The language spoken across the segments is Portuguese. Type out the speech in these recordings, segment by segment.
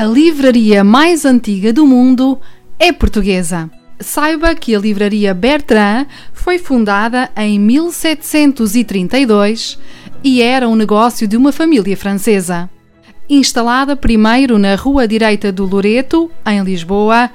A livraria mais antiga do mundo é portuguesa. Saiba que a livraria Bertrand foi fundada em 1732 e era um negócio de uma família francesa. Instalada primeiro na Rua Direita do Loreto, em Lisboa,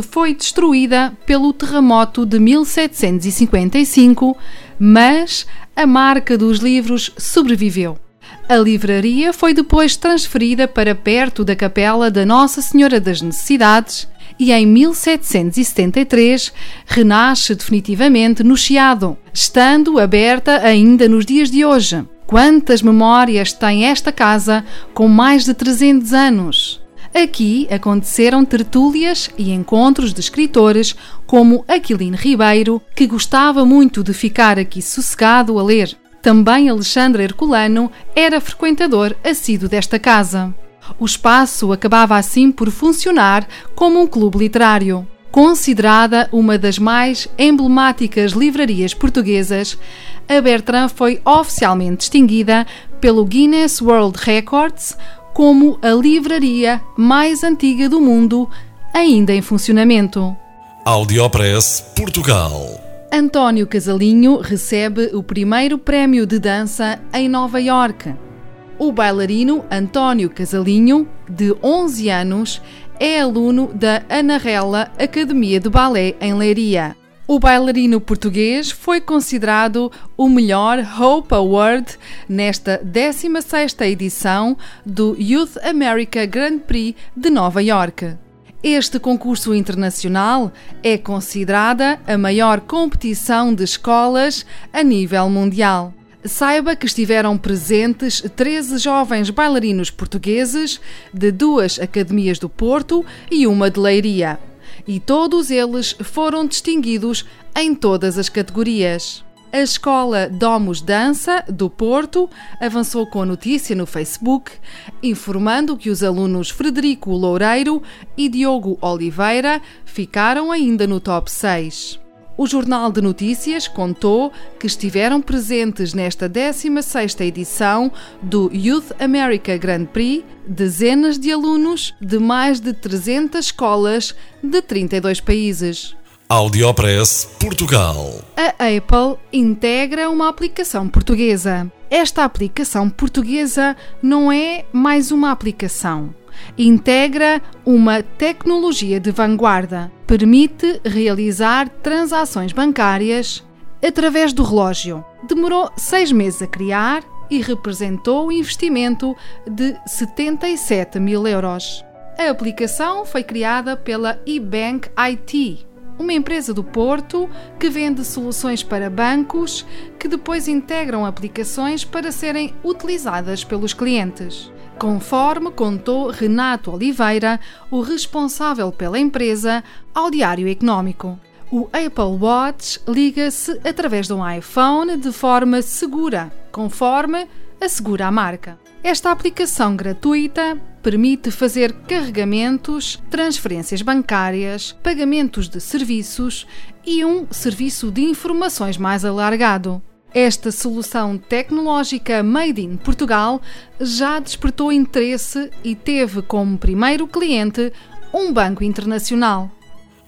foi destruída pelo terremoto de 1755, mas a marca dos livros sobreviveu. A livraria foi depois transferida para perto da capela da Nossa Senhora das Necessidades e em 1773 renasce definitivamente no Chiado, estando aberta ainda nos dias de hoje. Quantas memórias tem esta casa com mais de 300 anos? Aqui aconteceram tertúlias e encontros de escritores como Aquilino Ribeiro, que gostava muito de ficar aqui sossegado a ler. Também Alexandre Herculano era frequentador assíduo desta casa. O espaço acabava assim por funcionar como um clube literário. Considerada uma das mais emblemáticas livrarias portuguesas, a Bertrand foi oficialmente distinguida pelo Guinness World Records como a livraria mais antiga do mundo, ainda em funcionamento. Audiopress Portugal. António Casalinho recebe o primeiro prémio de dança em Nova York. O bailarino António Casalinho, de 11 anos, é aluno da Anarela Academia de Balé em Leiria. O bailarino português foi considerado o melhor Hope Award nesta 16ª edição do Youth America Grand Prix de Nova York. Este concurso internacional é considerada a maior competição de escolas a nível mundial. Saiba que estiveram presentes 13 jovens bailarinos portugueses de duas academias do Porto e uma de Leiria. E todos eles foram distinguidos em todas as categorias. A escola Domus Dança, do Porto, avançou com a notícia no Facebook, informando que os alunos Frederico Loureiro e Diogo Oliveira ficaram ainda no top 6. O Jornal de Notícias contou que estiveram presentes nesta 16ª edição do Youth America Grand Prix dezenas de alunos de mais de 300 escolas de 32 países. Audiopress Portugal. A Apple integra uma aplicação portuguesa. Esta aplicação portuguesa não é mais uma aplicação. Integra uma tecnologia de vanguarda. Permite realizar transações bancárias através do relógio. Demorou seis meses a criar e representou um investimento de 77 mil euros. A aplicação foi criada pela eBank IT uma empresa do Porto que vende soluções para bancos que depois integram aplicações para serem utilizadas pelos clientes. Conforme contou Renato Oliveira, o responsável pela empresa, ao Diário Económico. O Apple Watch liga-se através de um iPhone de forma segura, conforme assegura a marca. Esta aplicação gratuita permite fazer carregamentos, transferências bancárias, pagamentos de serviços e um serviço de informações mais alargado. Esta solução tecnológica made in Portugal já despertou interesse e teve como primeiro cliente um banco internacional.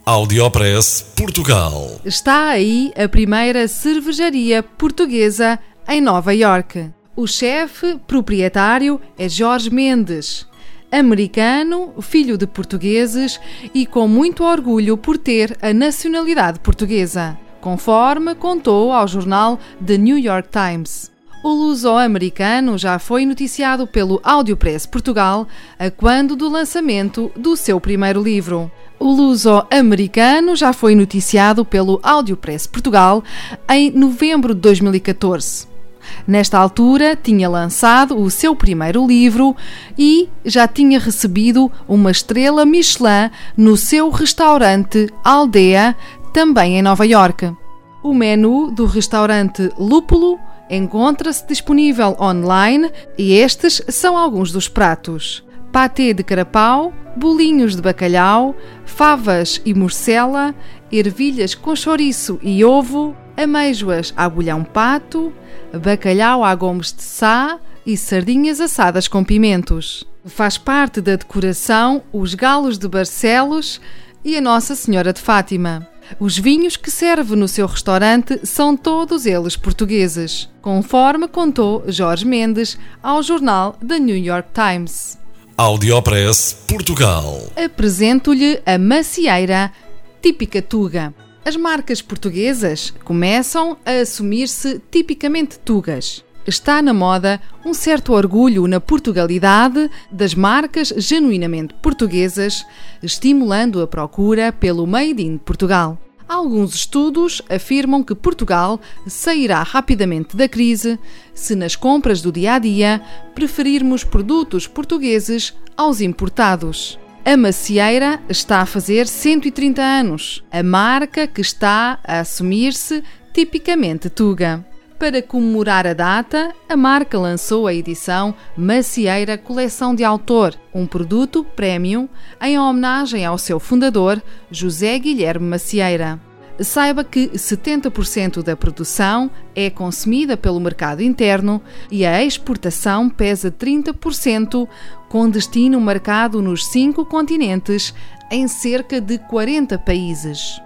Audiopress Portugal. Está aí a primeira cervejaria portuguesa em Nova York. O chefe proprietário é Jorge Mendes, americano, filho de portugueses e com muito orgulho por ter a nacionalidade portuguesa, conforme contou ao jornal The New York Times. O luso-americano já foi noticiado pelo Audiopress Portugal a quando do lançamento do seu primeiro livro. O luso-americano já foi noticiado pelo Audiopress Portugal em novembro de 2014. Nesta altura, tinha lançado o seu primeiro livro e já tinha recebido uma estrela Michelin no seu restaurante Aldeia, também em Nova York. O menu do restaurante Lúpulo encontra-se disponível online e estes são alguns dos pratos: patê de carapau, bolinhos de bacalhau, favas e morcela, ervilhas com chouriço e ovo, amêijoas a bolhão pato, bacalhau a gomes de sá e sardinhas assadas com pimentos. Faz parte da decoração os galos de Barcelos e a Nossa Senhora de Fátima. Os vinhos que serve no seu restaurante são todos eles portugueses, conforme contou Jorge Mendes ao jornal The New York Times. Audiopress Portugal. Apresento-lhe a macieira típica Tuga. As marcas portuguesas começam a assumir-se tipicamente tugas. Está na moda um certo orgulho na Portugalidade das marcas genuinamente portuguesas, estimulando a procura pelo Made in Portugal. Alguns estudos afirmam que Portugal sairá rapidamente da crise se nas compras do dia a dia preferirmos produtos portugueses aos importados. A Macieira está a fazer 130 anos, a marca que está a assumir-se tipicamente Tuga. Para comemorar a data, a marca lançou a edição Macieira Coleção de Autor, um produto premium em homenagem ao seu fundador, José Guilherme Macieira. Saiba que 70% da produção é consumida pelo mercado interno e a exportação pesa 30%, com destino marcado nos cinco continentes, em cerca de 40 países.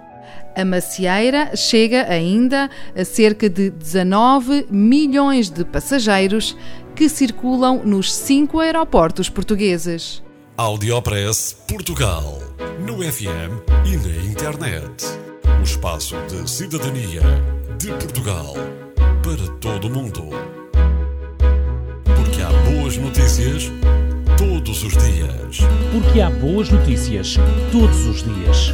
A macieira chega ainda a cerca de 19 milhões de passageiros que circulam nos cinco aeroportos portugueses. Audiopress Portugal, no FM e na internet. O espaço de cidadania de Portugal para todo o mundo. Porque há boas notícias todos os dias. Porque há boas notícias todos os dias.